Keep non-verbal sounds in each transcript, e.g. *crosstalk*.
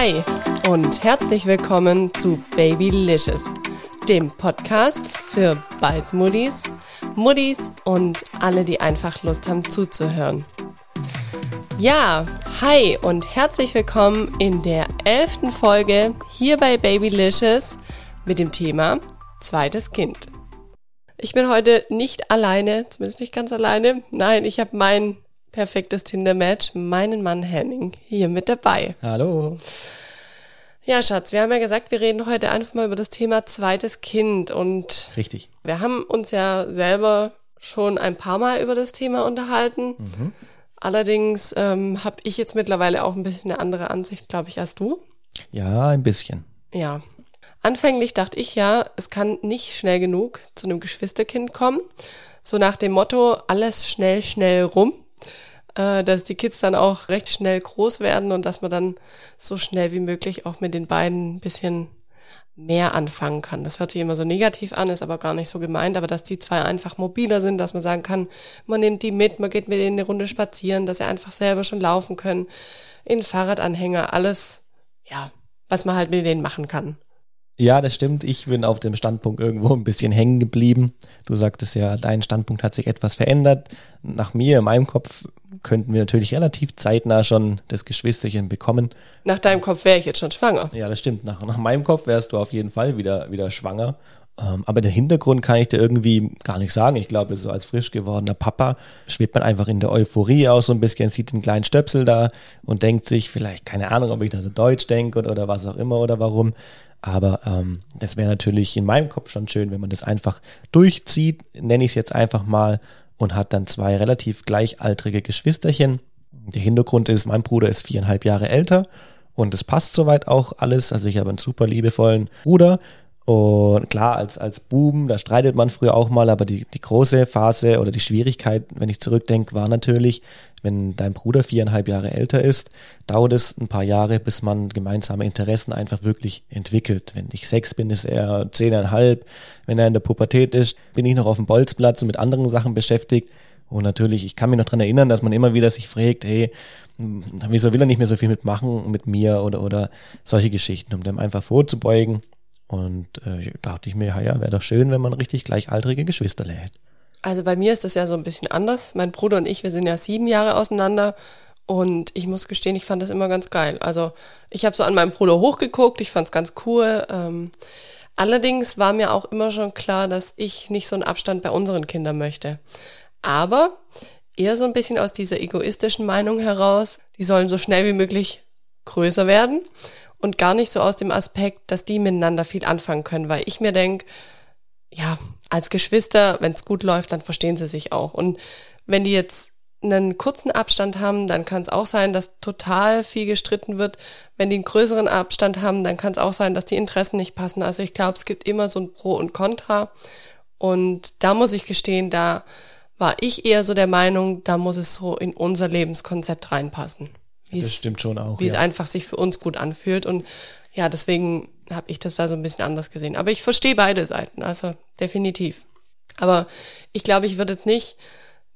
Hi und herzlich willkommen zu Babylicious, dem Podcast für Baldmuddis, Muddis und alle, die einfach Lust haben zuzuhören. Ja, hi und herzlich willkommen in der elften Folge hier bei Babylicious mit dem Thema zweites Kind. Ich bin heute nicht alleine, zumindest nicht ganz alleine. Nein, ich habe mein perfektes Tinder-Match, meinen Mann Henning, hier mit dabei. Hallo. Ja, Schatz, wir haben ja gesagt, wir reden heute einfach mal über das Thema zweites Kind und Richtig. wir haben uns ja selber schon ein paar Mal über das Thema unterhalten. Mhm. Allerdings ähm, habe ich jetzt mittlerweile auch ein bisschen eine andere Ansicht, glaube ich, als du. Ja, ein bisschen. Ja. Anfänglich dachte ich ja, es kann nicht schnell genug zu einem Geschwisterkind kommen. So nach dem Motto, alles schnell, schnell rum. Äh, dass die Kids dann auch recht schnell groß werden und dass man dann so schnell wie möglich auch mit den beiden ein bisschen mehr anfangen kann. Das hört sich immer so negativ an, ist aber gar nicht so gemeint, aber dass die zwei einfach mobiler sind, dass man sagen kann, man nimmt die mit, man geht mit denen eine Runde spazieren, dass sie einfach selber schon laufen können, in Fahrradanhänger, alles, ja, was man halt mit denen machen kann. Ja, das stimmt. Ich bin auf dem Standpunkt irgendwo ein bisschen hängen geblieben. Du sagtest ja, dein Standpunkt hat sich etwas verändert. Nach mir, in meinem Kopf, könnten wir natürlich relativ zeitnah schon das Geschwisterchen bekommen. Nach deinem Kopf wäre ich jetzt schon schwanger. Ja, das stimmt. Nach, nach meinem Kopf wärst du auf jeden Fall wieder, wieder schwanger. Ähm, aber den Hintergrund kann ich dir irgendwie gar nicht sagen. Ich glaube, so als frisch gewordener Papa schwebt man einfach in der Euphorie aus so ein bisschen, sieht den kleinen Stöpsel da und denkt sich vielleicht, keine Ahnung, ob ich da so deutsch denke oder, oder was auch immer oder warum. Aber ähm, das wäre natürlich in meinem Kopf schon schön, wenn man das einfach durchzieht, nenne ich es jetzt einfach mal, und hat dann zwei relativ gleichaltrige Geschwisterchen. Der Hintergrund ist, mein Bruder ist viereinhalb Jahre älter und es passt soweit auch alles. Also ich habe einen super liebevollen Bruder und klar, als, als Buben, da streitet man früher auch mal, aber die, die große Phase oder die Schwierigkeit, wenn ich zurückdenke, war natürlich, wenn dein Bruder viereinhalb Jahre älter ist, dauert es ein paar Jahre, bis man gemeinsame Interessen einfach wirklich entwickelt. Wenn ich sechs bin, ist er zehneinhalb. Wenn er in der Pubertät ist, bin ich noch auf dem Bolzplatz und mit anderen Sachen beschäftigt. Und natürlich, ich kann mich noch dran erinnern, dass man immer wieder sich fragt, hey, wieso will er nicht mehr so viel mitmachen mit mir oder, oder solche Geschichten, um dem einfach vorzubeugen. Und äh, dachte ich mir, ja, wäre doch schön, wenn man richtig gleichaltrige Geschwister lädt. Also bei mir ist das ja so ein bisschen anders. Mein Bruder und ich, wir sind ja sieben Jahre auseinander. Und ich muss gestehen, ich fand das immer ganz geil. Also ich habe so an meinem Bruder hochgeguckt, ich fand es ganz cool. Ähm, allerdings war mir auch immer schon klar, dass ich nicht so einen Abstand bei unseren Kindern möchte. Aber eher so ein bisschen aus dieser egoistischen Meinung heraus, die sollen so schnell wie möglich größer werden und gar nicht so aus dem Aspekt, dass die miteinander viel anfangen können, weil ich mir denke, ja, als Geschwister, wenn es gut läuft, dann verstehen sie sich auch. Und wenn die jetzt einen kurzen Abstand haben, dann kann es auch sein, dass total viel gestritten wird. Wenn die einen größeren Abstand haben, dann kann es auch sein, dass die Interessen nicht passen. Also ich glaube, es gibt immer so ein Pro und Contra. Und da muss ich gestehen, da war ich eher so der Meinung, da muss es so in unser Lebenskonzept reinpassen das stimmt schon auch. Wie ja. es einfach sich für uns gut anfühlt. Und ja, deswegen habe ich das da so ein bisschen anders gesehen. Aber ich verstehe beide Seiten, also definitiv. Aber ich glaube, ich würde jetzt nicht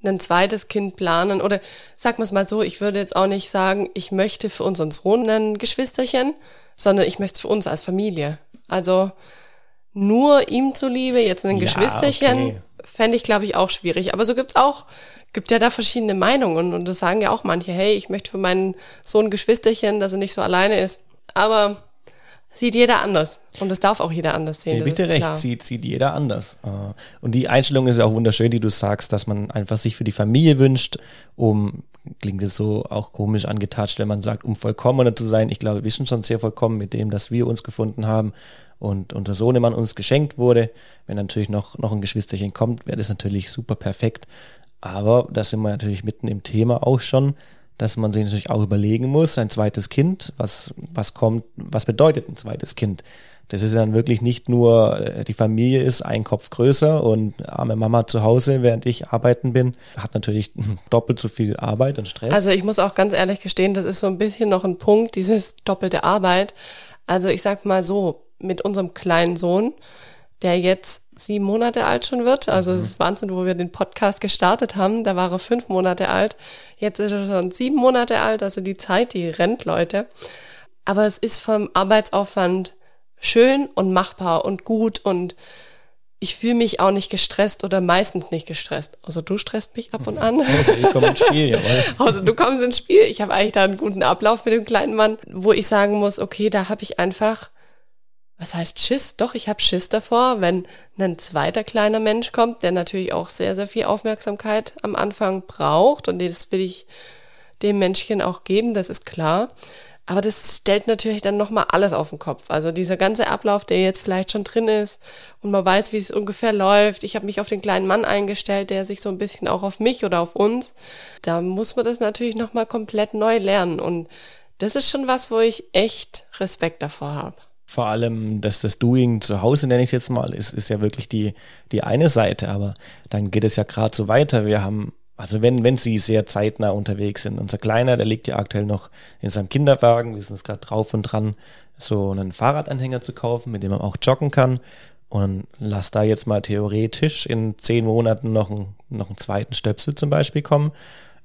ein zweites Kind planen oder sag mal es mal so, ich würde jetzt auch nicht sagen, ich möchte für unseren Sohn ein Geschwisterchen, sondern ich möchte es für uns als Familie. Also nur ihm zuliebe, jetzt ein ja, Geschwisterchen, okay. fände ich, glaube ich, auch schwierig. Aber so gibt's auch gibt ja da verschiedene Meinungen und das sagen ja auch manche, hey, ich möchte für meinen Sohn Geschwisterchen, dass er nicht so alleine ist. Aber sieht jeder anders und das darf auch jeder anders sehen. Ja, bitte recht, sieht, sieht jeder anders. Äh, und die Einstellung ist ja auch wunderschön, die du sagst, dass man einfach sich für die Familie wünscht, um klingt es so auch komisch angetatscht, wenn man sagt, um vollkommener zu sein. Ich glaube, wir sind schon sehr vollkommen mit dem, dass wir uns gefunden haben und unser Sohnemann uns geschenkt wurde. Wenn natürlich noch, noch ein Geschwisterchen kommt, wäre das natürlich super perfekt. Aber da sind wir natürlich mitten im Thema auch schon, dass man sich natürlich auch überlegen muss, ein zweites Kind, was, was kommt, was bedeutet ein zweites Kind? Das ist dann wirklich nicht nur, äh, die Familie ist ein Kopf größer und arme Mama zu Hause, während ich arbeiten bin, hat natürlich *laughs* doppelt so viel Arbeit und Stress. Also ich muss auch ganz ehrlich gestehen, das ist so ein bisschen noch ein Punkt, dieses doppelte Arbeit. Also ich sag mal so, mit unserem kleinen Sohn, der jetzt sieben Monate alt schon wird. Also es mhm. ist Wahnsinn, wo wir den Podcast gestartet haben. Da war er fünf Monate alt. Jetzt ist er schon sieben Monate alt. Also die Zeit, die rennt, Leute. aber es ist vom Arbeitsaufwand schön und machbar und gut und ich fühle mich auch nicht gestresst oder meistens nicht gestresst. Also du stresst mich ab und an. Also ich komme ins Spiel, jawohl. *laughs* Also du kommst ins Spiel. Ich habe eigentlich da einen guten Ablauf mit dem kleinen Mann, wo ich sagen muss, okay, da habe ich einfach, was heißt Schiss? Doch, ich habe Schiss davor, wenn ein zweiter kleiner Mensch kommt, der natürlich auch sehr, sehr viel Aufmerksamkeit am Anfang braucht und das will ich dem Menschchen auch geben, das ist klar. Aber das stellt natürlich dann nochmal alles auf den Kopf. Also dieser ganze Ablauf, der jetzt vielleicht schon drin ist und man weiß, wie es ungefähr läuft. Ich habe mich auf den kleinen Mann eingestellt, der sich so ein bisschen auch auf mich oder auf uns. Da muss man das natürlich nochmal komplett neu lernen. Und das ist schon was, wo ich echt Respekt davor habe vor allem dass das Doing zu Hause, nenne ich es jetzt mal, ist, ist ja wirklich die, die eine Seite. Aber dann geht es ja gerade so weiter. Wir haben also wenn, wenn sie sehr zeitnah unterwegs sind. Unser Kleiner, der liegt ja aktuell noch in seinem Kinderwagen. Wir sind jetzt gerade drauf und dran, so einen Fahrradanhänger zu kaufen, mit dem man auch joggen kann. Und lass da jetzt mal theoretisch in zehn Monaten noch, ein, noch einen zweiten Stöpsel zum Beispiel kommen.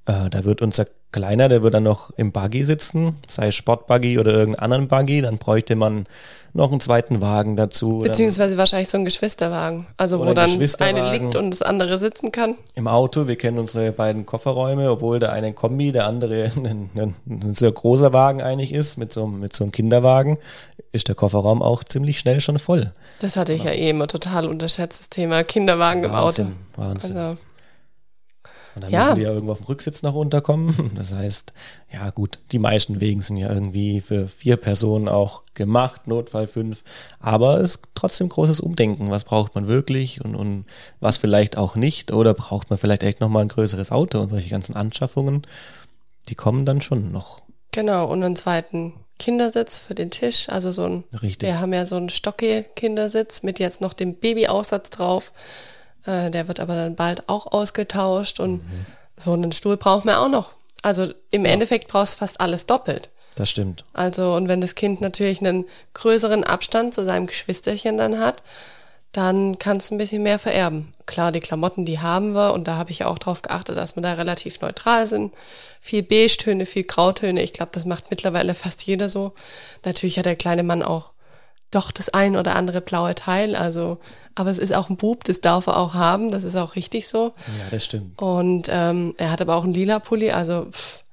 Äh, da wird unser Kleiner, der wird dann noch im Buggy sitzen, sei Sportbuggy oder irgendeinen anderen Buggy. Dann bräuchte man noch einen zweiten Wagen dazu. Beziehungsweise dann, wahrscheinlich so ein Geschwisterwagen. Also wo dann eine liegt und das andere sitzen kann. Im Auto, wir kennen unsere beiden Kofferräume, obwohl der eine ein Kombi, der andere *laughs* ein, ein, ein sehr großer Wagen eigentlich ist, mit so, mit so einem Kinderwagen, ist der Kofferraum auch ziemlich schnell schon voll. Das hatte ich ja, ja eh immer total unterschätzt, das Thema Kinderwagen Wahnsinn, im Auto. Wahnsinn. Also, und dann ja. müssen die ja irgendwo auf dem Rücksitz noch runterkommen. *laughs* Das heißt, ja gut, die meisten Wegen sind ja irgendwie für vier Personen auch gemacht, Notfall fünf. Aber es ist trotzdem großes Umdenken. Was braucht man wirklich und, und was vielleicht auch nicht? Oder braucht man vielleicht echt nochmal ein größeres Auto und solche ganzen Anschaffungen? Die kommen dann schon noch. Genau, und einen zweiten Kindersitz für den Tisch. Also so ein, Richtig. wir haben ja so einen Stocke-Kindersitz mit jetzt noch dem Babyaufsatz drauf. Äh, der wird aber dann bald auch ausgetauscht und mhm. so einen Stuhl braucht man auch noch. Also im ja. Endeffekt brauchst du fast alles doppelt. Das stimmt. Also, und wenn das Kind natürlich einen größeren Abstand zu seinem Geschwisterchen dann hat, dann kannst du ein bisschen mehr vererben. Klar, die Klamotten, die haben wir und da habe ich auch drauf geachtet, dass wir da relativ neutral sind. Viel Beige-Töne, viel Grautöne. Ich glaube, das macht mittlerweile fast jeder so. Natürlich hat der kleine Mann auch doch das ein oder andere blaue Teil. Also, aber es ist auch ein Bub, das darf er auch haben, das ist auch richtig so. Ja, das stimmt. Und ähm, er hat aber auch einen lila Pulli, also pff,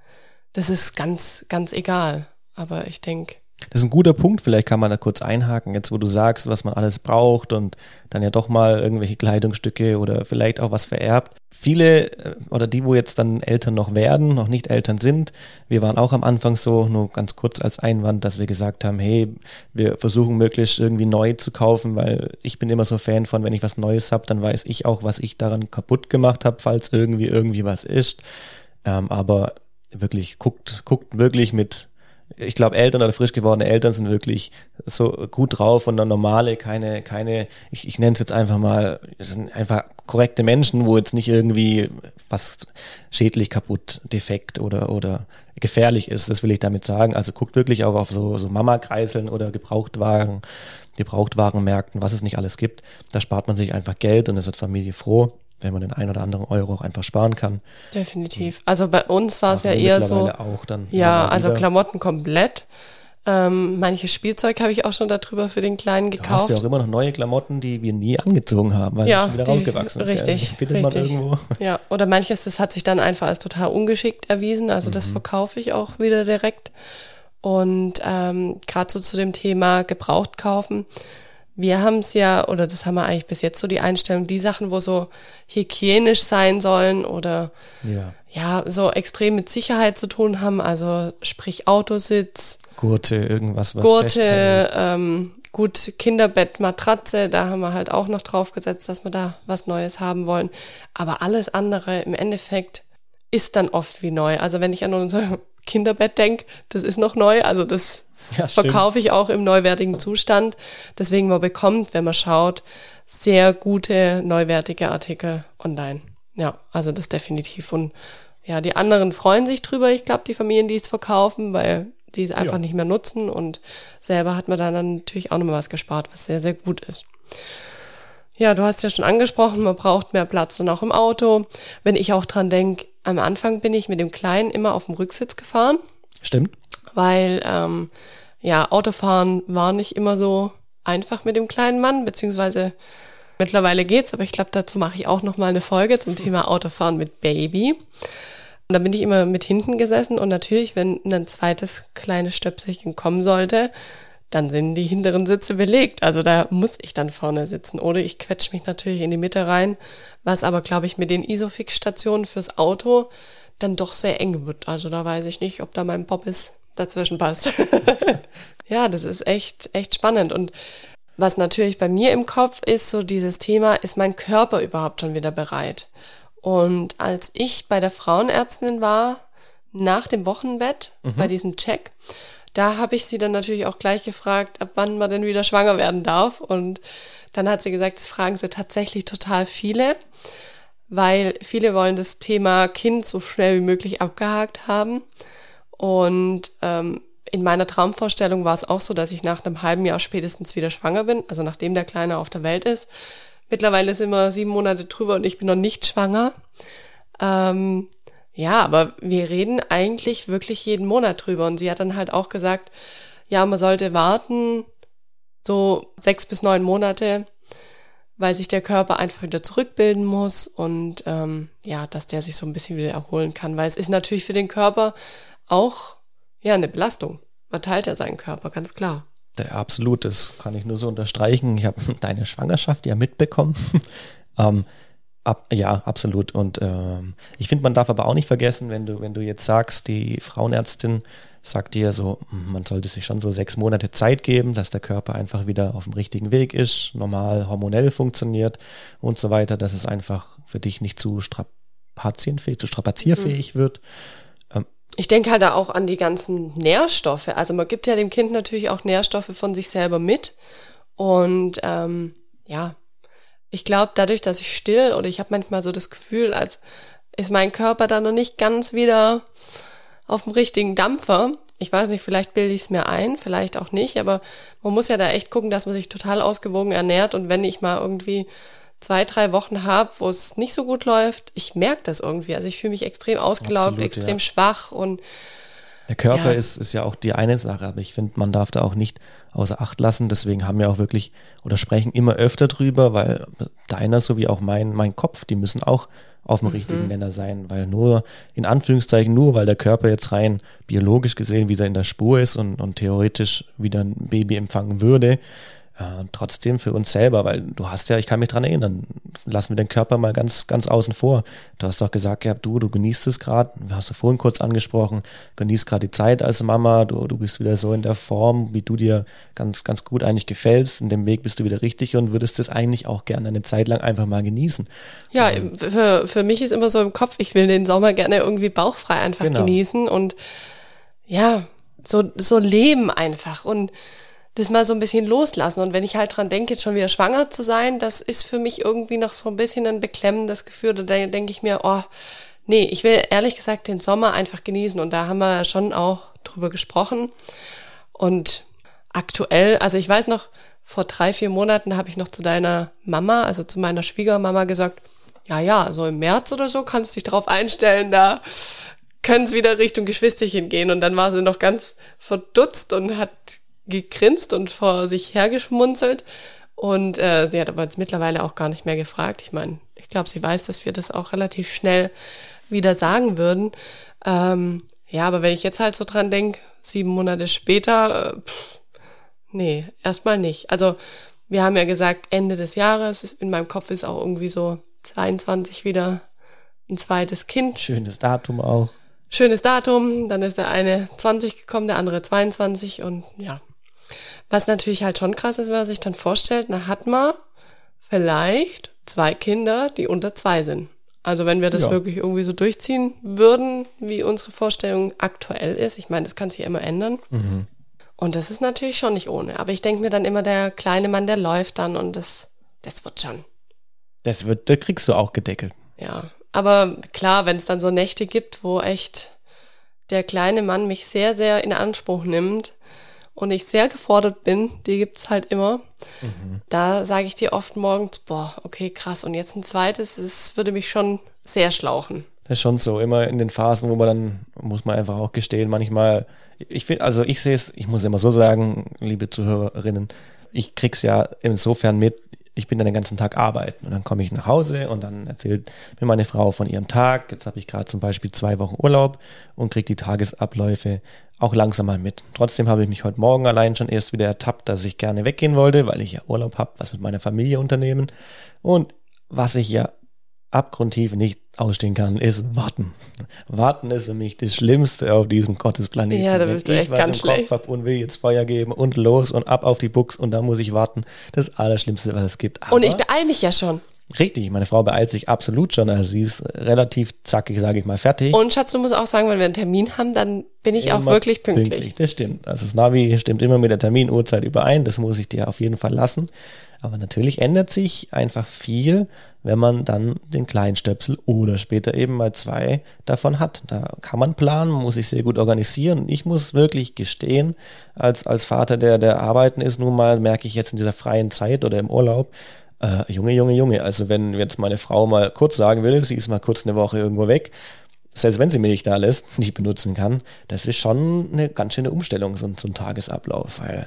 das ist ganz, ganz egal. Aber ich denke, das ist ein guter Punkt, vielleicht kann man da kurz einhaken, jetzt wo du sagst, was man alles braucht und dann ja doch mal irgendwelche Kleidungsstücke oder vielleicht auch was vererbt. Viele äh, oder die, wo jetzt dann Eltern noch werden, noch nicht Eltern sind, wir waren auch am Anfang so, nur ganz kurz als Einwand, dass wir gesagt haben, hey, wir versuchen möglichst irgendwie neu zu kaufen, weil ich bin immer so Fan von, wenn ich was Neues habe, dann weiß ich auch, was ich daran kaputt gemacht habe, falls irgendwie irgendwie was ist. Ähm, aber wirklich guckt, guckt wirklich mit ich glaube, Eltern oder frisch gewordene Eltern sind wirklich so gut drauf und dann normale, keine, keine, ich, ich nenne es jetzt einfach mal, sind einfach korrekte Menschen, wo jetzt nicht irgendwie was schädlich, kaputt, defekt oder, oder gefährlich ist. Das will ich damit sagen. Also guckt wirklich auch auf so, so Mama-Kreiseln oder Gebrauchtwagen, Gebrauchtwarenmärkten, was es nicht alles gibt. Da spart man sich einfach Geld und ist hat Familie froh wenn man den ein oder anderen Euro auch einfach sparen kann. Definitiv. Also bei uns war es ja eher so. Auch dann ja, also Klamotten komplett. Ähm, manches Spielzeug habe ich auch schon darüber für den Kleinen gekauft. Du hast ja auch immer noch neue Klamotten, die wir nie angezogen haben, weil ja, sie schon wieder die, rausgewachsen ist. Richtig, findet richtig. Man irgendwo. Ja, oder manches, das hat sich dann einfach als total ungeschickt erwiesen. Also mhm. das verkaufe ich auch wieder direkt. Und ähm, gerade so zu dem Thema gebraucht kaufen wir haben es ja, oder das haben wir eigentlich bis jetzt so die Einstellung, die Sachen, wo so hygienisch sein sollen oder ja, ja so extrem mit Sicherheit zu tun haben, also sprich Autositz, Gurte, irgendwas, was Gurte, ähm, gut Kinderbett, Matratze, da haben wir halt auch noch drauf gesetzt, dass wir da was Neues haben wollen. Aber alles andere im Endeffekt ist dann oft wie neu. Also wenn ich an unser Kinderbett denke, das ist noch neu, also das ja, verkaufe ich auch im neuwertigen Zustand. Deswegen man bekommt, wenn man schaut, sehr gute neuwertige Artikel online. Ja, also das definitiv. Und ja, die anderen freuen sich drüber. Ich glaube, die Familien, die es verkaufen, weil die es einfach ja. nicht mehr nutzen und selber hat man dann natürlich auch nochmal was gespart, was sehr, sehr gut ist. Ja, du hast ja schon angesprochen, man braucht mehr Platz und auch im Auto. Wenn ich auch dran denke, am Anfang bin ich mit dem Kleinen immer auf dem Rücksitz gefahren. Stimmt. Weil ähm, ja, Autofahren war nicht immer so einfach mit dem kleinen Mann, beziehungsweise mittlerweile geht's, aber ich glaube, dazu mache ich auch noch mal eine Folge zum Thema Autofahren mit Baby. Und da bin ich immer mit hinten gesessen und natürlich, wenn ein zweites kleines Stöpselchen kommen sollte, dann sind die hinteren Sitze belegt. Also da muss ich dann vorne sitzen. Oder ich quetsche mich natürlich in die Mitte rein, was aber, glaube ich, mit den Isofix-Stationen fürs Auto dann doch sehr eng wird. Also da weiß ich nicht, ob da mein Poppis dazwischen passt. *laughs* ja, das ist echt, echt spannend. Und was natürlich bei mir im Kopf ist, so dieses Thema, ist mein Körper überhaupt schon wieder bereit? Und als ich bei der Frauenärztin war, nach dem Wochenbett, mhm. bei diesem Check, da habe ich sie dann natürlich auch gleich gefragt, ab wann man denn wieder schwanger werden darf. Und dann hat sie gesagt, das fragen sie tatsächlich total viele, weil viele wollen das Thema Kind so schnell wie möglich abgehakt haben. Und ähm, in meiner Traumvorstellung war es auch so, dass ich nach einem halben Jahr spätestens wieder schwanger bin, also nachdem der Kleine auf der Welt ist. Mittlerweile sind wir sieben Monate drüber und ich bin noch nicht schwanger. Ähm, ja, aber wir reden eigentlich wirklich jeden Monat drüber. Und sie hat dann halt auch gesagt, ja, man sollte warten, so sechs bis neun Monate, weil sich der Körper einfach wieder zurückbilden muss und ähm, ja, dass der sich so ein bisschen wieder erholen kann. Weil es ist natürlich für den Körper auch ja eine Belastung. Man teilt ja seinen Körper, ganz klar. Ja, absolut, das kann ich nur so unterstreichen. Ich habe *laughs* deine Schwangerschaft ja mitbekommen. *laughs* ähm, Ab, ja, absolut. Und ähm, ich finde, man darf aber auch nicht vergessen, wenn du, wenn du jetzt sagst, die Frauenärztin sagt dir so, hm, man sollte sich schon so sechs Monate Zeit geben, dass der Körper einfach wieder auf dem richtigen Weg ist, normal hormonell funktioniert und so weiter, dass es einfach für dich nicht zu strapazienfähig, zu strapazierfähig mhm. wird. Ähm, ich denke halt auch an die ganzen Nährstoffe. Also man gibt ja dem Kind natürlich auch Nährstoffe von sich selber mit. Und ähm, ja, ich glaube, dadurch, dass ich still oder ich habe manchmal so das Gefühl, als ist mein Körper da noch nicht ganz wieder auf dem richtigen Dampfer. Ich weiß nicht, vielleicht bilde ich es mir ein, vielleicht auch nicht, aber man muss ja da echt gucken, dass man sich total ausgewogen ernährt und wenn ich mal irgendwie zwei, drei Wochen habe, wo es nicht so gut läuft, ich merke das irgendwie. Also ich fühle mich extrem ausgelaugt, Absolut, extrem ja. schwach und der Körper ja. ist, ist ja auch die eine Sache, aber ich finde, man darf da auch nicht außer Acht lassen. Deswegen haben wir auch wirklich oder sprechen immer öfter drüber, weil deiner sowie auch mein, mein Kopf, die müssen auch auf dem mhm. richtigen Nenner sein, weil nur, in Anführungszeichen nur, weil der Körper jetzt rein biologisch gesehen wieder in der Spur ist und, und theoretisch wieder ein Baby empfangen würde, äh, trotzdem für uns selber, weil du hast ja, ich kann mich dran erinnern, lassen wir den Körper mal ganz, ganz außen vor. Du hast doch gesagt gehabt, du, du genießt es gerade, hast du vorhin kurz angesprochen, genießt gerade die Zeit als Mama, du, du bist wieder so in der Form, wie du dir ganz, ganz gut eigentlich gefällst, in dem Weg bist du wieder richtig und würdest es eigentlich auch gerne eine Zeit lang einfach mal genießen. Ja, ähm, für, für mich ist immer so im Kopf, ich will den Sommer gerne irgendwie bauchfrei einfach genau. genießen und ja, so, so leben einfach und das mal so ein bisschen loslassen. Und wenn ich halt dran denke, jetzt schon wieder schwanger zu sein, das ist für mich irgendwie noch so ein bisschen ein beklemmendes Gefühl. Da denke ich mir, oh, nee, ich will ehrlich gesagt den Sommer einfach genießen. Und da haben wir schon auch drüber gesprochen. Und aktuell, also ich weiß noch, vor drei, vier Monaten habe ich noch zu deiner Mama, also zu meiner Schwiegermama gesagt, ja, ja, so im März oder so kannst du dich darauf einstellen, da können es wieder Richtung Geschwisterchen gehen. Und dann war sie noch ganz verdutzt und hat gegrinst und vor sich hergeschmunzelt. Und äh, sie hat aber jetzt mittlerweile auch gar nicht mehr gefragt. Ich meine, ich glaube, sie weiß, dass wir das auch relativ schnell wieder sagen würden. Ähm, ja, aber wenn ich jetzt halt so dran denke, sieben Monate später, äh, pff, nee, erstmal nicht. Also wir haben ja gesagt, Ende des Jahres, in meinem Kopf ist auch irgendwie so 22 wieder ein zweites Kind. Schönes Datum auch. Schönes Datum, dann ist der eine 20 gekommen, der andere 22 und ja, was natürlich halt schon krass ist, wenn man sich dann vorstellt, na hat man vielleicht zwei Kinder, die unter zwei sind. Also wenn wir das ja. wirklich irgendwie so durchziehen würden, wie unsere Vorstellung aktuell ist, ich meine, das kann sich ja immer ändern. Mhm. Und das ist natürlich schon nicht ohne. Aber ich denke mir dann immer, der kleine Mann, der läuft dann und das, das wird schon. Das wird, da kriegst du auch gedeckelt. Ja, aber klar, wenn es dann so Nächte gibt, wo echt der kleine Mann mich sehr, sehr in Anspruch nimmt, und ich sehr gefordert bin, die gibt's halt immer. Mhm. Da sage ich dir oft morgens, boah, okay, krass. Und jetzt ein zweites, es würde mich schon sehr schlauchen. Das ist schon so, immer in den Phasen, wo man dann, muss man einfach auch gestehen, manchmal, ich finde, also ich sehe es, ich muss immer so sagen, liebe Zuhörerinnen, ich krieg's ja insofern mit, ich bin dann den ganzen Tag arbeiten und dann komme ich nach Hause und dann erzählt mir meine Frau von ihrem Tag. Jetzt habe ich gerade zum Beispiel zwei Wochen Urlaub und kriege die Tagesabläufe auch langsam mal mit. Trotzdem habe ich mich heute Morgen allein schon erst wieder ertappt, dass ich gerne weggehen wollte, weil ich ja Urlaub habe, was mit meiner Familie unternehmen. Und was ich ja abgrundtief nicht ausstehen kann, ist Warten. Warten ist für mich das Schlimmste auf diesem Gottesplaneten. Ja, da bist du echt was ganz im schlecht. Kopf hab und will jetzt Feuer geben und los und ab auf die Buchs und dann muss ich warten. Das Allerschlimmste, was es gibt. Aber Und ich beeile mich ja schon. Richtig, meine Frau beeilt sich absolut schon. Also sie ist relativ zackig, sage ich mal, fertig. Und Schatz, du musst auch sagen, wenn wir einen Termin haben, dann bin ich auch Immer wirklich pünktlich. Das stimmt. Also das Navi stimmt immer mit der Terminuhrzeit überein. Das muss ich dir auf jeden Fall lassen. Aber natürlich ändert sich einfach viel, wenn man dann den kleinen Stöpsel oder später eben mal zwei davon hat. Da kann man planen, muss sich sehr gut organisieren. Und ich muss wirklich gestehen, als, als Vater, der, der arbeiten ist, nun mal merke ich jetzt in dieser freien Zeit oder im Urlaub, äh, Junge, Junge, Junge. Also wenn jetzt meine Frau mal kurz sagen will, sie ist mal kurz eine Woche irgendwo weg, selbst wenn sie mich nicht da lässt, *laughs* nicht benutzen kann, das ist schon eine ganz schöne Umstellung, so, so ein Tagesablauf, weil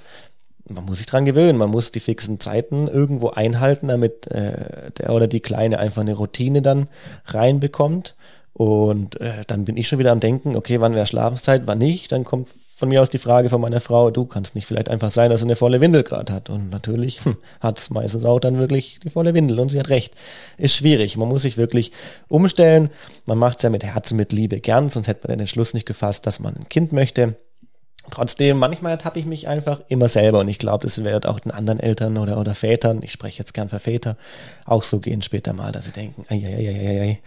man muss sich dran gewöhnen, man muss die fixen Zeiten irgendwo einhalten, damit äh, der oder die Kleine einfach eine Routine dann reinbekommt. Und äh, dann bin ich schon wieder am Denken, okay, wann wäre Schlafenszeit, wann nicht? Dann kommt von mir aus die Frage von meiner Frau, du kannst nicht vielleicht einfach sein, dass sie eine volle Windel gerade hat. Und natürlich hm, hat es meistens auch dann wirklich die volle Windel und sie hat recht. Ist schwierig. Man muss sich wirklich umstellen. Man macht es ja mit Herz und mit Liebe gern, sonst hätte man den Entschluss nicht gefasst, dass man ein Kind möchte. Trotzdem, manchmal ertappe ich mich einfach immer selber und ich glaube, das wird auch den anderen Eltern oder, oder Vätern, ich spreche jetzt gern für Väter, auch so gehen später mal, dass sie denken, ei, ei, ei, ei,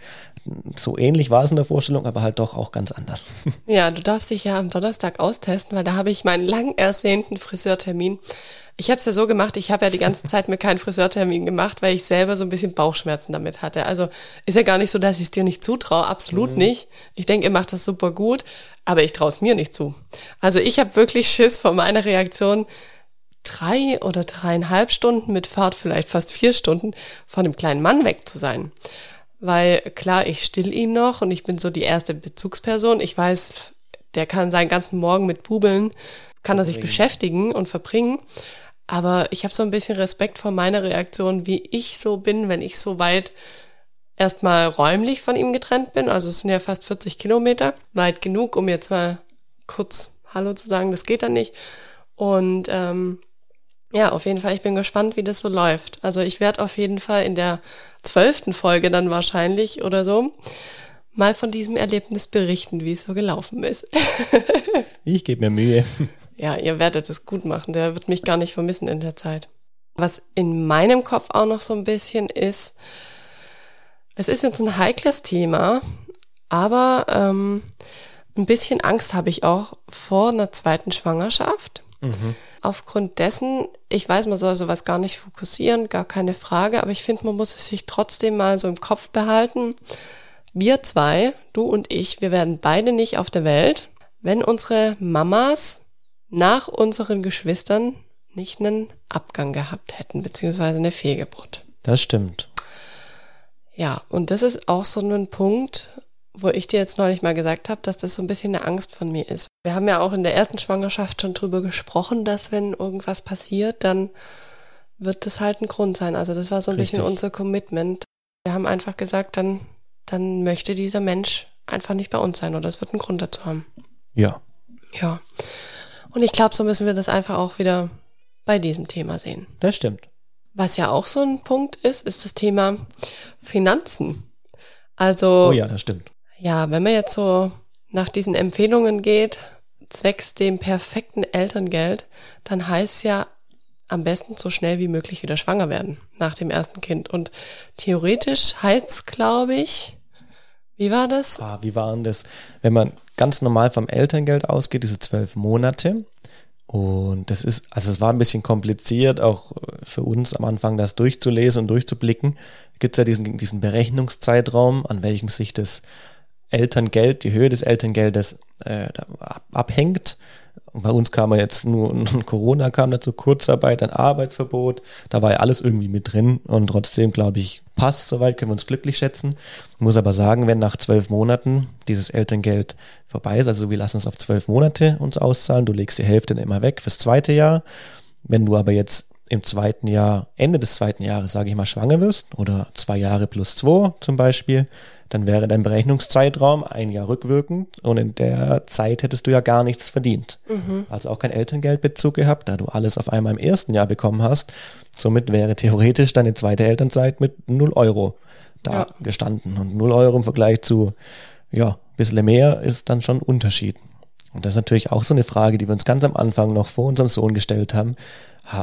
so ähnlich war es in der Vorstellung, aber halt doch auch ganz anders. Ja, du darfst dich ja am Donnerstag austesten, weil da habe ich meinen lang ersehnten Friseurtermin. Ich habe es ja so gemacht, ich habe ja die ganze Zeit mir keinen Friseurtermin gemacht, weil ich selber so ein bisschen Bauchschmerzen damit hatte. Also ist ja gar nicht so, dass ich es dir nicht zutraue, absolut nicht. Ich denke, ihr macht das super gut, aber ich traue es mir nicht zu. Also ich habe wirklich Schiss vor meiner Reaktion, drei oder dreieinhalb Stunden mit Fahrt, vielleicht fast vier Stunden von dem kleinen Mann weg zu sein. Weil klar, ich still ihn noch und ich bin so die erste Bezugsperson. Ich weiß, der kann seinen ganzen Morgen mit Bubeln, kann er sich beschäftigen und verbringen. Aber ich habe so ein bisschen Respekt vor meiner Reaktion, wie ich so bin, wenn ich so weit erstmal räumlich von ihm getrennt bin. Also es sind ja fast 40 Kilometer. Weit genug, um jetzt mal kurz Hallo zu sagen. Das geht dann nicht. Und ähm, ja, auf jeden Fall, ich bin gespannt, wie das so läuft. Also ich werde auf jeden Fall in der zwölften Folge dann wahrscheinlich oder so mal von diesem Erlebnis berichten, wie es so gelaufen ist. *laughs* Ich gebe mir Mühe. ja, ihr werdet es gut machen. Der wird mich gar nicht vermissen in der Zeit. Was in meinem Kopf auch noch so ein bisschen ist, es ist jetzt ein heikles Thema, aber ähm, ein bisschen Angst habe ich auch vor einer zweiten Schwangerschaft. Aufgrund dessen, ich weiß, man soll sowas gar nicht fokussieren, gar keine Frage, aber ich finde, man muss es sich trotzdem mal so im Kopf behalten. Wir zwei, du und ich, wir werden beide nicht auf der Welt, wenn unsere Mamas nach unseren Geschwistern nicht einen Abgang gehabt hätten, beziehungsweise eine Fehlgeburt. Das stimmt. Ja, und das ist auch so ein Punkt, wo ich dir jetzt neulich mal gesagt habe, dass das so ein bisschen eine Angst von mir ist. Wir haben ja auch in der ersten Schwangerschaft schon drüber gesprochen, dass wenn irgendwas passiert, dann wird das halt ein Grund sein. Also das war so ein bisschen Richtig. unser Commitment. Wir haben einfach gesagt, dann, dann möchte dieser Mensch einfach nicht bei uns sein oder es wird einen Grund dazu haben. Ja. Ja. Und ich glaube, so müssen wir das einfach auch wieder bei diesem Thema sehen. Das stimmt. Was ja auch so ein Punkt ist, ist das Thema Finanzen. Also Oh ja, das stimmt. ja, wenn man jetzt so nach diesen Empfehlungen geht, zwecks dem perfekten Elterngeld, dann heißt ja am besten so schnell wie möglich wieder schwanger werden nach dem ersten Kind. Und theoretisch heißt glaube ich, wie war das? Ah, wie war denn das? Wenn man ganz normal vom Elterngeld ausgeht, diese zwölf Monate. Und das ist, also es war ein bisschen kompliziert, auch für uns am Anfang das durchzulesen und durchzublicken. Gibt es ja diesen, diesen Berechnungszeitraum, an welchem sich das Elterngeld, die Höhe des Elterngeldes äh, abhängt. bei uns kam ja jetzt nur *laughs* Corona kam dazu, Kurzarbeit, ein Arbeitsverbot, da war ja alles irgendwie mit drin und trotzdem, glaube ich, passt soweit, können wir uns glücklich schätzen. Muss aber sagen, wenn nach zwölf Monaten dieses Elterngeld vorbei ist, also wir lassen es auf zwölf Monate uns auszahlen, du legst die Hälfte immer weg fürs zweite Jahr. Wenn du aber jetzt im zweiten Jahr, Ende des zweiten Jahres, sage ich mal, schwanger wirst oder zwei Jahre plus zwei zum Beispiel, dann wäre dein Berechnungszeitraum ein Jahr rückwirkend und in der Zeit hättest du ja gar nichts verdient. Mhm. Also auch kein Elterngeldbezug gehabt, da du alles auf einmal im ersten Jahr bekommen hast. Somit wäre theoretisch deine zweite Elternzeit mit 0 Euro da ja. gestanden. Und 0 Euro im Vergleich zu, ja, ein bisschen mehr ist dann schon ein Unterschied. Und das ist natürlich auch so eine Frage, die wir uns ganz am Anfang noch vor unserem Sohn gestellt haben.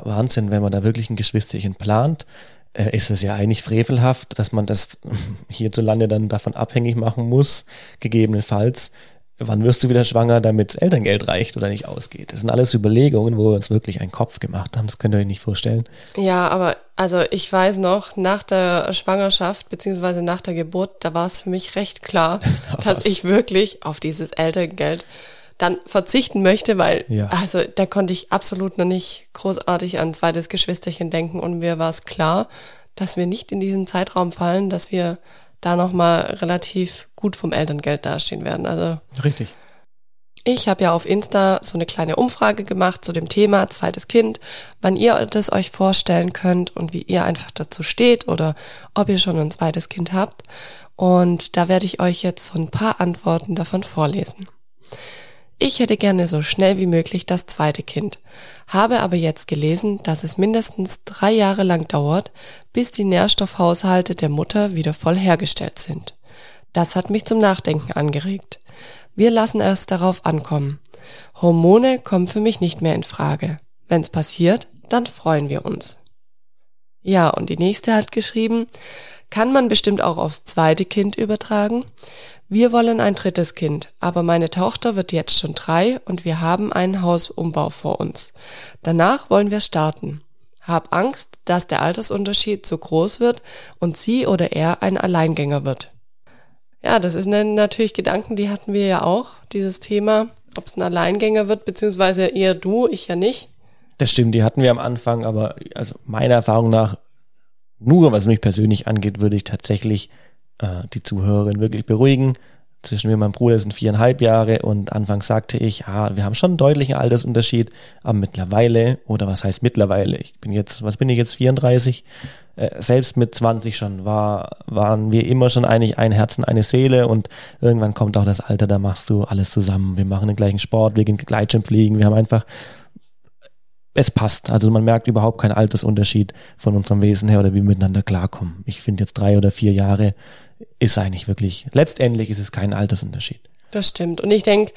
Wahnsinn, wenn man da wirklich ein Geschwisterchen plant, äh, ist es ja eigentlich frevelhaft, dass man das *laughs* hierzulande dann davon abhängig machen muss, gegebenenfalls, wann wirst du wieder schwanger, damit Elterngeld reicht oder nicht ausgeht. Das sind alles Überlegungen, wo wir uns wirklich einen Kopf gemacht haben. Das könnt ihr euch nicht vorstellen. Ja, aber also ich weiß noch, nach der Schwangerschaft beziehungsweise nach der Geburt, da war es für mich recht klar, *laughs* dass ich wirklich auf dieses Elterngeld dann verzichten möchte, weil ja. also da konnte ich absolut noch nicht großartig an zweites Geschwisterchen denken und mir war es klar, dass wir nicht in diesen Zeitraum fallen, dass wir da nochmal relativ gut vom Elterngeld dastehen werden. Also richtig. Ich habe ja auf Insta so eine kleine Umfrage gemacht zu dem Thema zweites Kind, wann ihr das euch vorstellen könnt und wie ihr einfach dazu steht oder ob ihr schon ein zweites Kind habt. Und da werde ich euch jetzt so ein paar Antworten davon vorlesen. Ich hätte gerne so schnell wie möglich das zweite Kind, habe aber jetzt gelesen, dass es mindestens drei Jahre lang dauert, bis die Nährstoffhaushalte der Mutter wieder voll hergestellt sind. Das hat mich zum Nachdenken angeregt. Wir lassen es darauf ankommen. Hormone kommen für mich nicht mehr in Frage. Wenn's passiert, dann freuen wir uns. Ja, und die nächste hat geschrieben, kann man bestimmt auch aufs zweite Kind übertragen. Wir wollen ein drittes Kind, aber meine Tochter wird jetzt schon drei und wir haben einen Hausumbau vor uns. Danach wollen wir starten. Hab Angst, dass der Altersunterschied zu groß wird und sie oder er ein Alleingänger wird. Ja, das sind natürlich Gedanken, die hatten wir ja auch, dieses Thema, ob es ein Alleingänger wird, beziehungsweise eher du, ich ja nicht. Das stimmt, die hatten wir am Anfang, aber also meiner Erfahrung nach, nur was mich persönlich angeht, würde ich tatsächlich äh, die Zuhörerin wirklich beruhigen. Zwischen mir und meinem Bruder sind viereinhalb Jahre und anfangs sagte ich, ja, wir haben schon einen deutlichen Altersunterschied, aber mittlerweile, oder was heißt mittlerweile, ich bin jetzt, was bin ich jetzt, 34, äh, selbst mit 20 schon, war, waren wir immer schon eigentlich ein Herzen, eine Seele und irgendwann kommt auch das Alter, da machst du alles zusammen. Wir machen den gleichen Sport, wir gehen Gleitschirmfliegen, wir haben einfach es passt. Also man merkt überhaupt keinen Altersunterschied von unserem Wesen her oder wie wir miteinander klarkommen. Ich finde jetzt drei oder vier Jahre ist eigentlich wirklich, letztendlich ist es kein Altersunterschied. Das stimmt. Und ich denke,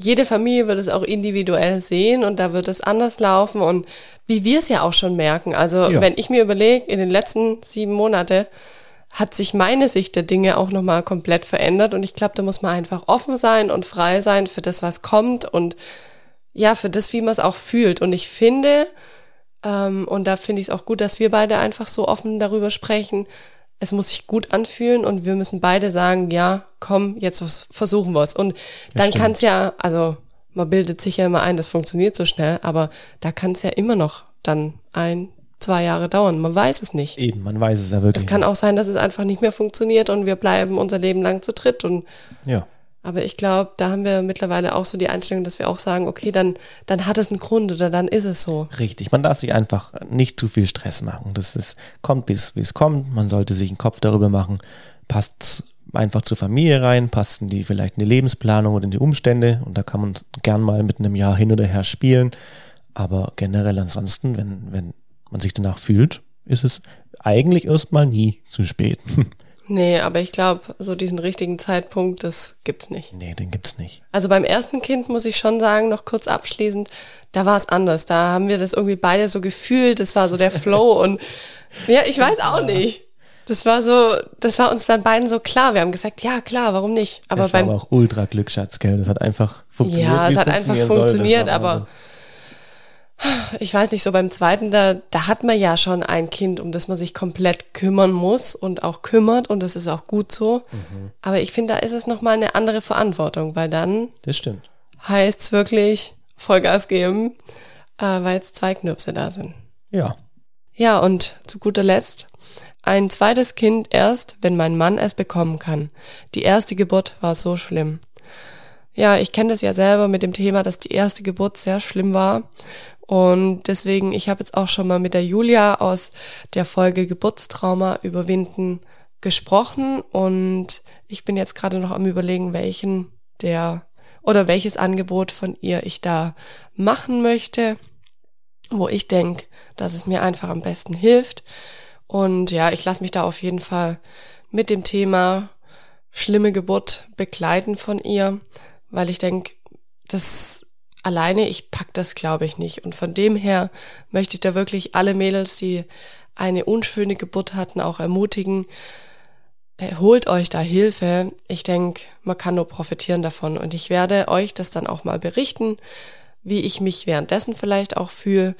jede Familie wird es auch individuell sehen und da wird es anders laufen und wie wir es ja auch schon merken. Also ja. wenn ich mir überlege, in den letzten sieben Monate hat sich meine Sicht der Dinge auch nochmal komplett verändert und ich glaube, da muss man einfach offen sein und frei sein für das, was kommt und ja, für das, wie man es auch fühlt. Und ich finde, ähm, und da finde ich es auch gut, dass wir beide einfach so offen darüber sprechen, es muss sich gut anfühlen und wir müssen beide sagen, ja, komm, jetzt versuchen wir es. Und dann kann es ja, also man bildet sich ja immer ein, das funktioniert so schnell, aber da kann es ja immer noch dann ein, zwei Jahre dauern. Man weiß es nicht. Eben, man weiß es ja wirklich. Es kann auch sein, dass es einfach nicht mehr funktioniert und wir bleiben unser Leben lang zu dritt und ja. Aber ich glaube, da haben wir mittlerweile auch so die Einstellung, dass wir auch sagen, okay, dann, dann hat es einen Grund oder dann ist es so. Richtig, man darf sich einfach nicht zu viel Stress machen. Das ist, kommt, wie es kommt. Man sollte sich einen Kopf darüber machen, passt einfach zur Familie rein, passen die vielleicht in die Lebensplanung oder in die Umstände und da kann man gern mal mit einem Jahr hin oder her spielen. Aber generell ansonsten, wenn, wenn man sich danach fühlt, ist es eigentlich erstmal nie zu spät. *laughs* Nee, aber ich glaube, so diesen richtigen Zeitpunkt, das gibt's nicht. Nee, den gibt's nicht. Also beim ersten Kind muss ich schon sagen, noch kurz abschließend, da war es anders. Da haben wir das irgendwie beide so gefühlt, das war so der Flow und *laughs* ja, ich weiß auch nicht. Das war so, das war uns dann beiden so klar. Wir haben gesagt, ja klar, warum nicht? Aber das beim, war aber auch ultra Glücksschatz, gell? Das hat einfach funktioniert. Ja, es hat einfach funktioniert, aber ich weiß nicht, so beim zweiten, da, da hat man ja schon ein Kind, um das man sich komplett kümmern muss und auch kümmert und das ist auch gut so. Mhm. Aber ich finde, da ist es nochmal eine andere Verantwortung, weil dann das stimmt. heißt es wirklich, Vollgas geben, äh, weil jetzt zwei Knirpse da sind. Ja. Ja, und zu guter Letzt, ein zweites Kind erst, wenn mein Mann es bekommen kann. Die erste Geburt war so schlimm. Ja, ich kenne das ja selber mit dem Thema, dass die erste Geburt sehr schlimm war. Und deswegen, ich habe jetzt auch schon mal mit der Julia aus der Folge Geburtstrauma überwinden gesprochen und ich bin jetzt gerade noch am überlegen, welchen der oder welches Angebot von ihr ich da machen möchte, wo ich denke, dass es mir einfach am besten hilft. Und ja, ich lasse mich da auf jeden Fall mit dem Thema schlimme Geburt begleiten von ihr, weil ich denke, das alleine, ich pack das glaube ich nicht. Und von dem her möchte ich da wirklich alle Mädels, die eine unschöne Geburt hatten, auch ermutigen, äh, holt euch da Hilfe. Ich denke, man kann nur profitieren davon. Und ich werde euch das dann auch mal berichten, wie ich mich währenddessen vielleicht auch fühle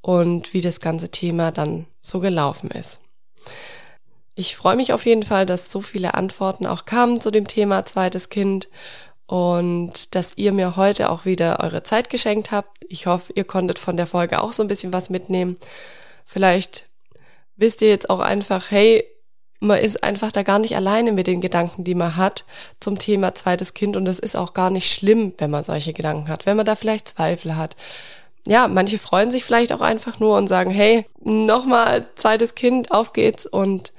und wie das ganze Thema dann so gelaufen ist. Ich freue mich auf jeden Fall, dass so viele Antworten auch kamen zu dem Thema zweites Kind und dass ihr mir heute auch wieder eure Zeit geschenkt habt. Ich hoffe, ihr konntet von der Folge auch so ein bisschen was mitnehmen. Vielleicht wisst ihr jetzt auch einfach, hey, man ist einfach da gar nicht alleine mit den Gedanken, die man hat zum Thema zweites Kind. Und es ist auch gar nicht schlimm, wenn man solche Gedanken hat, wenn man da vielleicht Zweifel hat. Ja, manche freuen sich vielleicht auch einfach nur und sagen, hey, nochmal zweites Kind, auf geht's. Und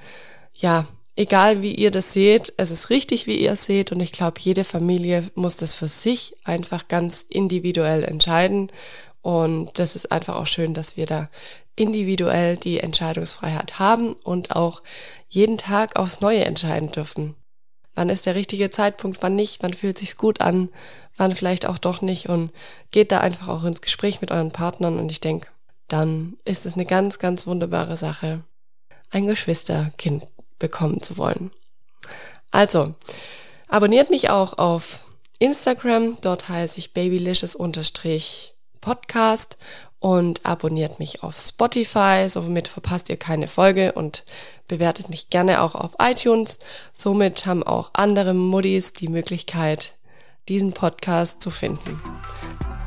ja, egal wie ihr das seht, es ist richtig, wie ihr es seht. Und ich glaube, jede Familie muss das für sich einfach ganz individuell entscheiden. Und das ist einfach auch schön, dass wir da individuell die Entscheidungsfreiheit haben und auch jeden Tag aufs Neue entscheiden dürfen. Wann ist der richtige Zeitpunkt, wann nicht, wann fühlt sich's gut an, wann vielleicht auch doch nicht und geht da einfach auch ins Gespräch mit euren Partnern und ich denke, dann ist es eine ganz, ganz wunderbare Sache, ein Geschwisterkind bekommen zu wollen. Also, abonniert mich auch auf Instagram, dort heiße ich babylicious-podcast und abonniert mich auf Spotify, somit verpasst ihr keine Folge und bewertet mich gerne auch auf iTunes. Somit haben auch andere Muddis die Möglichkeit, diesen Podcast zu finden.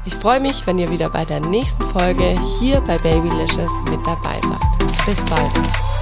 Ich freue mich, wenn ihr wieder bei der nächsten Folge hier bei Babylicious mit dabei seid. Bis bald.